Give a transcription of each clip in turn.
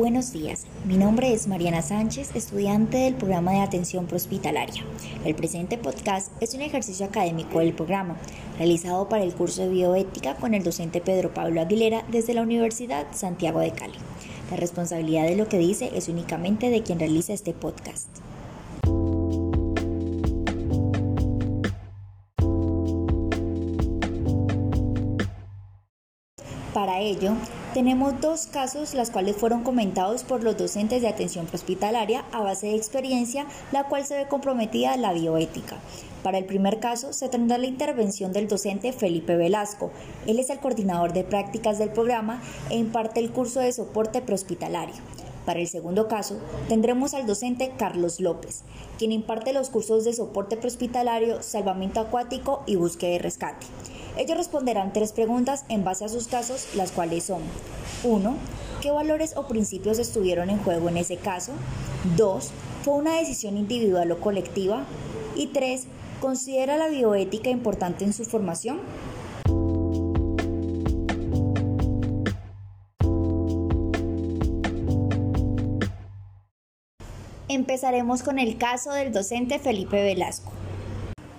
Buenos días, mi nombre es Mariana Sánchez, estudiante del programa de atención prehospitalaria. El presente podcast es un ejercicio académico del programa, realizado para el curso de bioética con el docente Pedro Pablo Aguilera desde la Universidad Santiago de Cali. La responsabilidad de lo que dice es únicamente de quien realiza este podcast. Para ello, tenemos dos casos las cuales fueron comentados por los docentes de atención hospitalaria a base de experiencia, la cual se ve comprometida a la bioética. Para el primer caso se tendrá la intervención del docente Felipe Velasco. Él es el coordinador de prácticas del programa e imparte el curso de soporte prehospitalario. Para el segundo caso, tendremos al docente Carlos López, quien imparte los cursos de soporte prehospitalario, salvamento acuático y búsqueda y rescate. Ellos responderán tres preguntas en base a sus casos, las cuales son 1. ¿Qué valores o principios estuvieron en juego en ese caso? 2. ¿Fue una decisión individual o colectiva? Y 3. ¿Considera la bioética importante en su formación? Empezaremos con el caso del docente Felipe Velasco.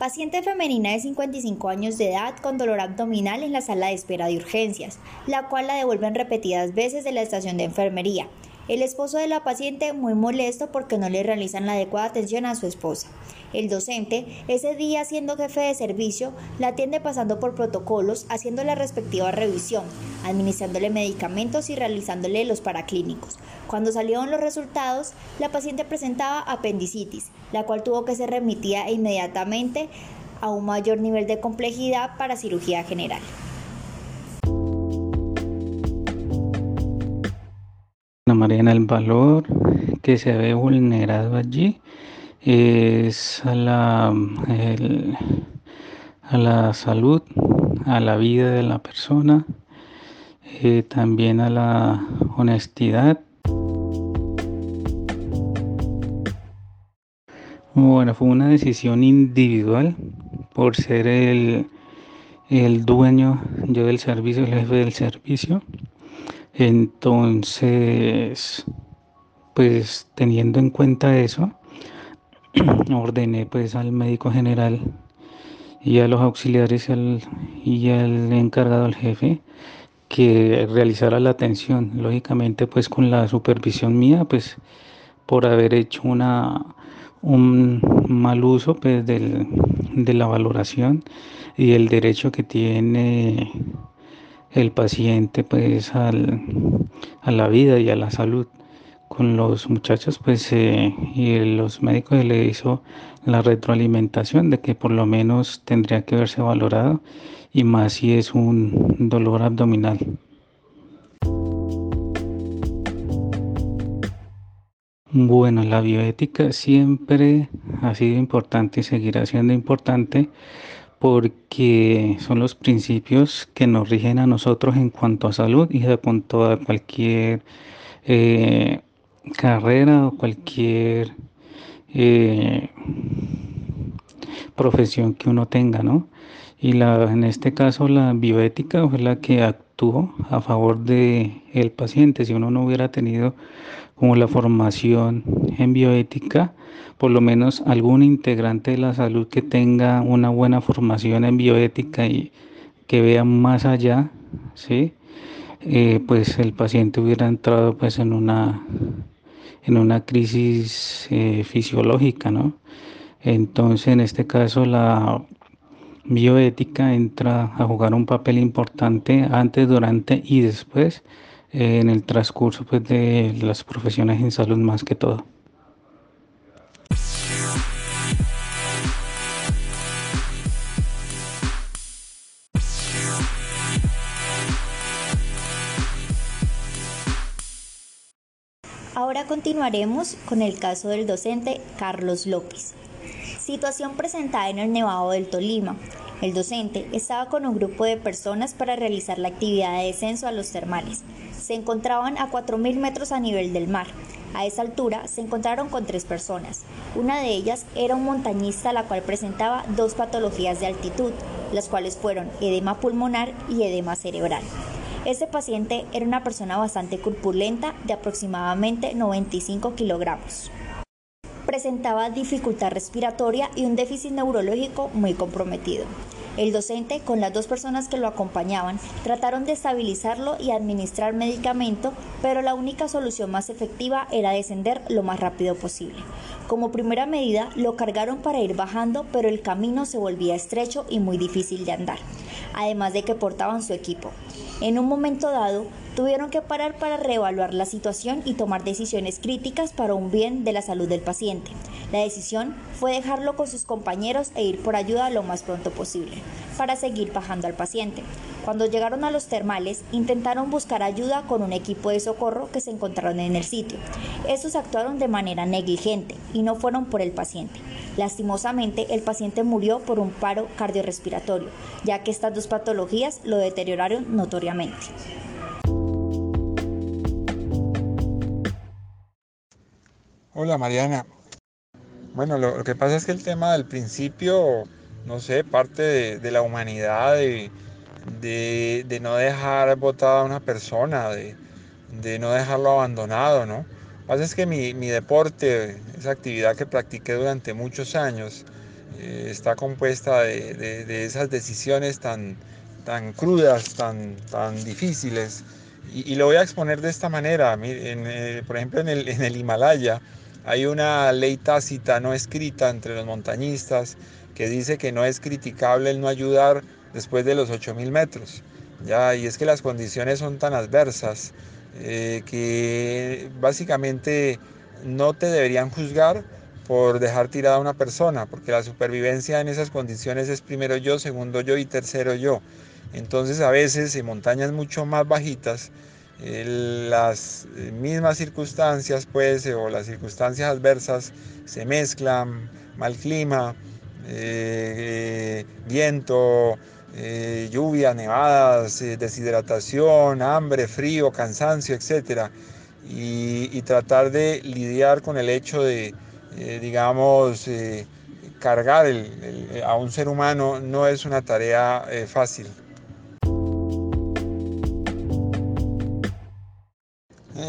Paciente femenina de 55 años de edad con dolor abdominal en la sala de espera de urgencias, la cual la devuelven repetidas veces de la estación de enfermería. El esposo de la paciente muy molesto porque no le realizan la adecuada atención a su esposa. El docente, ese día siendo jefe de servicio, la atiende pasando por protocolos, haciendo la respectiva revisión, administrándole medicamentos y realizándole los paraclínicos. Cuando salieron los resultados, la paciente presentaba apendicitis, la cual tuvo que ser remitida inmediatamente a un mayor nivel de complejidad para cirugía general. Mariana, el valor que se ve vulnerado allí es a la, a la salud, a la vida de la persona, eh, también a la honestidad. Bueno, fue una decisión individual por ser el, el dueño yo del servicio, el jefe del servicio. Entonces, pues teniendo en cuenta eso, ordené pues al médico general y a los auxiliares y al, encargado, al jefe, que realizara la atención, lógicamente pues con la supervisión mía, pues por haber hecho una, un mal uso pues del, de la valoración y el derecho que tiene el paciente pues al, a la vida y a la salud con los muchachos, pues eh, y los médicos le hizo la retroalimentación de que por lo menos tendría que verse valorado y más si es un dolor abdominal. Bueno, la bioética siempre ha sido importante y seguirá siendo importante porque son los principios que nos rigen a nosotros en cuanto a salud y en cuanto a cualquier eh, carrera o cualquier eh, profesión que uno tenga, ¿no? Y la, en este caso la bioética fue la que actuó a favor de el paciente. Si uno no hubiera tenido como la formación en bioética, por lo menos algún integrante de la salud que tenga una buena formación en bioética y que vea más allá, ¿sí? Eh, pues el paciente hubiera entrado pues en una en una crisis eh, fisiológica, ¿no? Entonces, en este caso, la bioética entra a jugar un papel importante antes, durante y después eh, en el transcurso pues, de las profesiones en salud más que todo. Continuaremos con el caso del docente Carlos López. Situación presentada en el Nevado del Tolima. El docente estaba con un grupo de personas para realizar la actividad de descenso a los termales. Se encontraban a 4.000 metros a nivel del mar. A esa altura se encontraron con tres personas. Una de ellas era un montañista la cual presentaba dos patologías de altitud, las cuales fueron edema pulmonar y edema cerebral. Este paciente era una persona bastante corpulenta de aproximadamente 95 kilogramos. Presentaba dificultad respiratoria y un déficit neurológico muy comprometido. El docente, con las dos personas que lo acompañaban, trataron de estabilizarlo y administrar medicamento, pero la única solución más efectiva era descender lo más rápido posible. Como primera medida, lo cargaron para ir bajando, pero el camino se volvía estrecho y muy difícil de andar, además de que portaban su equipo. En un momento dado, tuvieron que parar para reevaluar la situación y tomar decisiones críticas para un bien de la salud del paciente. La decisión fue dejarlo con sus compañeros e ir por ayuda lo más pronto posible, para seguir bajando al paciente. Cuando llegaron a los termales, intentaron buscar ayuda con un equipo de socorro que se encontraron en el sitio. Estos actuaron de manera negligente y no fueron por el paciente. Lastimosamente, el paciente murió por un paro cardiorrespiratorio, ya que estas dos patologías lo deterioraron notoriamente. Hola Mariana, bueno, lo, que pasa es que el tema del principio, no sé, parte de, la humanidad, de, no dejar botada a una persona, de, no dejarlo abandonado, ¿no? Pasa es que mi, deporte, esa actividad que practiqué durante muchos años, eh, está compuesta de, esas decisiones tan, tan crudas, tan, tan difíciles. Y, lo voy a exponer de esta manera. Eh, por ejemplo, en el, en el Himalaya, hay una ley tácita no escrita entre los montañistas que dice que no es criticable el no ayudar después de los 8.000 metros. ¿ya? Y es que las condiciones son tan adversas eh, que básicamente no te deberían juzgar por dejar tirada a una persona, porque la supervivencia en esas condiciones es primero yo, segundo yo y tercero yo. Entonces a veces en montañas mucho más bajitas, las mismas circunstancias, pues, o las circunstancias adversas se mezclan, mal clima, eh, viento, eh, lluvia, nevadas, eh, deshidratación, hambre, frío, cansancio, etc. Y, tratar de lidiar con el hecho de, digamos, cargar a un ser humano no es una tarea fácil.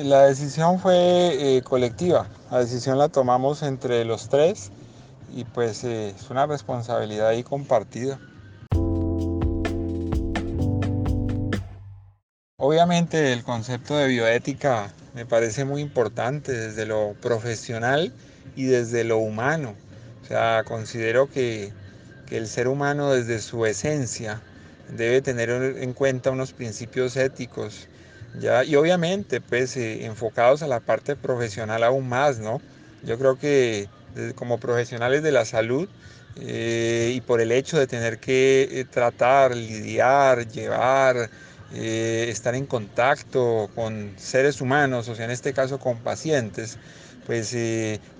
La decisión fue eh, colectiva, la decisión la tomamos entre los tres y pues eh, es una responsabilidad ahí compartida. Obviamente el concepto de bioética me parece muy importante desde lo profesional y desde lo humano. O sea, considero que, que el ser humano desde su esencia debe tener en cuenta unos principios éticos ¿ya? Y obviamente, pues, eh, enfocados a la parte profesional aún más, ¿no? Yo creo que como profesionales de la salud eh, y por el hecho de tener que eh, tratar, lidiar, llevar, estar en contacto con seres humanos, o sea, en este caso con pacientes, pues,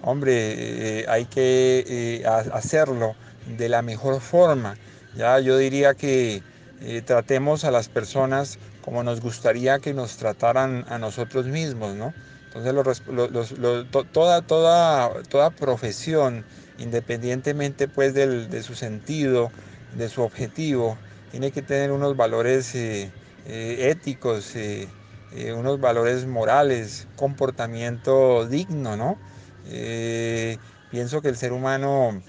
hombre, hay que hacerlo de la mejor forma. Ya yo diría que tratemos a las personas como nos gustaría que nos trataran a nosotros mismos, ¿no? Entonces, toda, toda, toda profesión, independientemente pues de su sentido, de su objetivo, tiene que tener unos valores eh, eh, éticos, eh, unos valores morales, comportamiento digno, ¿no? pienso que el ser humano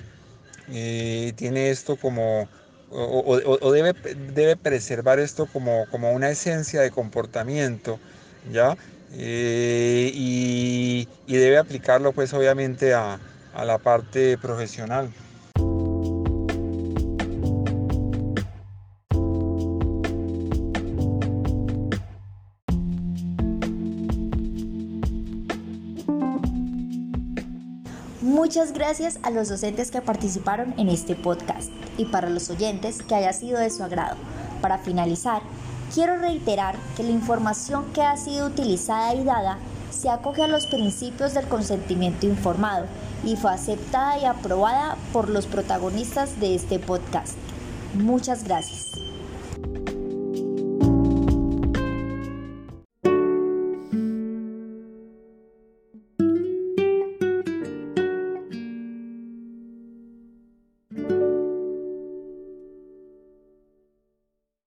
tiene esto como o, debe, debe, preservar esto como, como, una esencia de comportamiento, ¿ya? Eh, y, debe aplicarlo pues obviamente a, a la parte profesional. Muchas gracias a los docentes que participaron en este podcast y para los oyentes que haya sido de su agrado. Para finalizar, quiero reiterar que la información que ha sido utilizada y dada se acoge a los principios del consentimiento informado y fue aceptada y aprobada por los protagonistas de este podcast. Muchas gracias.